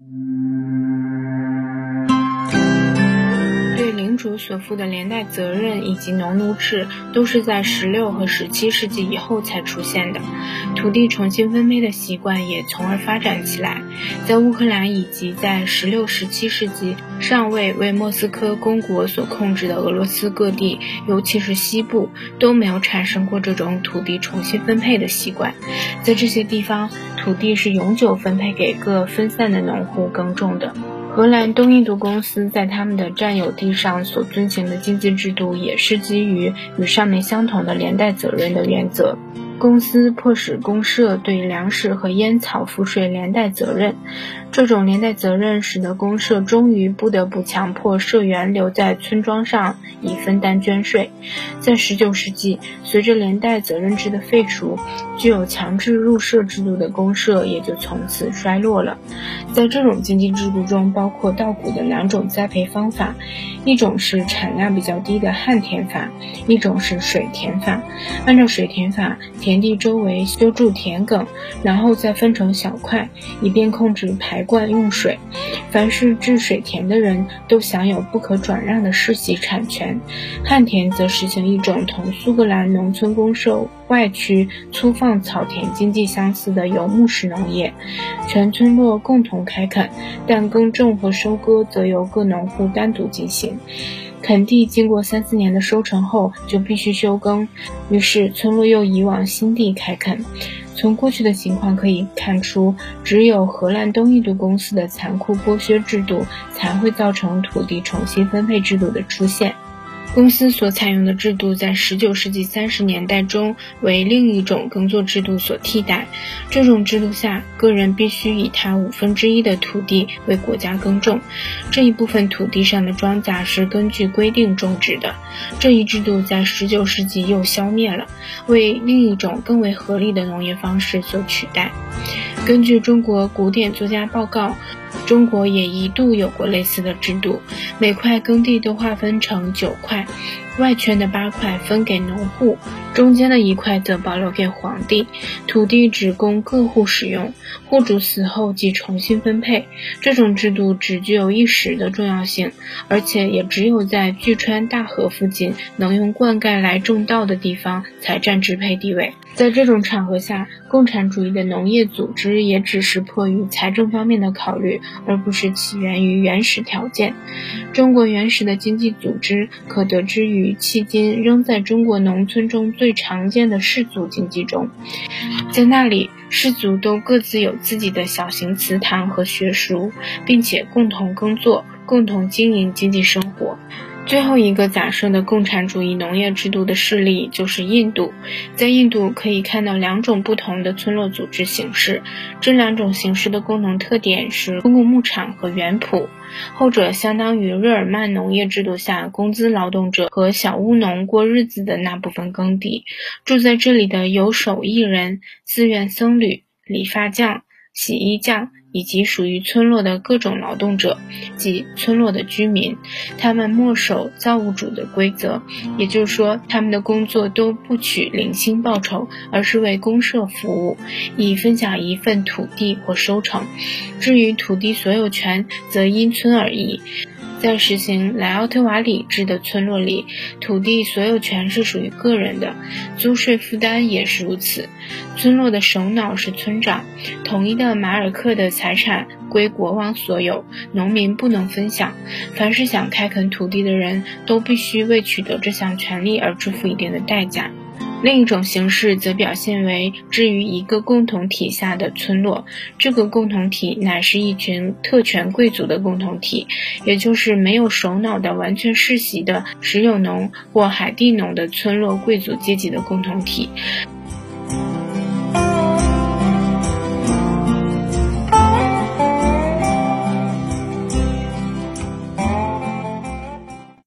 Mm-hmm. 所负的连带责任以及农奴制都是在十六和十七世纪以后才出现的，土地重新分配的习惯也从而发展起来。在乌克兰以及在十六、十七世纪尚未为莫斯科公国所控制的俄罗斯各地，尤其是西部，都没有产生过这种土地重新分配的习惯。在这些地方，土地是永久分配给各分散的农户耕种的。荷兰东印度公司在他们的占有地上所遵循的经济制度，也是基于与上面相同的连带责任的原则。公司迫使公社对粮食和烟草赋税连带责任，这种连带责任使得公社终于不得不强迫社员留在村庄上以分担捐税。在19世纪，随着连带责任制的废除，具有强制入社制度的公社也就从此衰落了。在这种经济制度中，包括稻谷的两种栽培方法，一种是产量比较低的旱田法，一种是水田法。按照水田法，田地周围修筑田埂，然后再分成小块，以便控制排灌用水。凡是治水田的人都享有不可转让的世袭产权。旱田则实行一种同苏格兰农村公社外区粗放草田经济相似的游牧式农业，全村落共同开垦，但耕种和收割则由各农户单独进行。垦地经过三四年的收成后，就必须休耕，于是村落又移往新地开垦。从过去的情况可以看出，只有荷兰东印度公司的残酷剥削制度，才会造成土地重新分配制度的出现。公司所采用的制度在19世纪30年代中为另一种耕作制度所替代。这种制度下，个人必须以他五分之一的土地为国家耕种，这一部分土地上的庄稼是根据规定种植的。这一制度在19世纪又消灭了，为另一种更为合理的农业方式所取代。根据中国古典作家报告。中国也一度有过类似的制度，每块耕地都划分成九块，外圈的八块分给农户，中间的一块则保留给皇帝，土地只供各户使用，户主死后即重新分配。这种制度只具有一时的重要性，而且也只有在巨川大河附近能用灌溉来种稻的地方才占支配地位。在这种场合下，共产主义的农业组织也只是迫于财政方面的考虑，而不是起源于原始条件。中国原始的经济组织可得知于迄今仍在中国农村中最常见的氏族经济中，在那里，氏族都各自有自己的小型祠堂和学塾，并且共同耕作，共同经营经济生活。最后一个假设的共产主义农业制度的事例就是印度。在印度可以看到两种不同的村落组织形式，这两种形式的共同特点是公共牧场和园圃。后者相当于日耳曼农业制度下工资劳动者和小务农过日子的那部分耕地。住在这里的有手艺人、寺院僧侣、理发匠、洗衣匠。以及属于村落的各种劳动者，即村落的居民，他们默守造物主的规则，也就是说，他们的工作都不取零星报酬，而是为公社服务，以分享一份土地或收成。至于土地所有权，则因村而异。在实行莱奥特瓦里制的村落里，土地所有权是属于个人的，租税负担也是如此。村落的首脑是村长，统一的马尔克的财产归国王所有，农民不能分享。凡是想开垦土地的人都必须为取得这项权利而支付一定的代价。另一种形式则表现为置于一个共同体下的村落，这个共同体乃是一群特权贵族的共同体，也就是没有首脑的完全世袭的只有农或海地农的村落贵族阶级的共同体。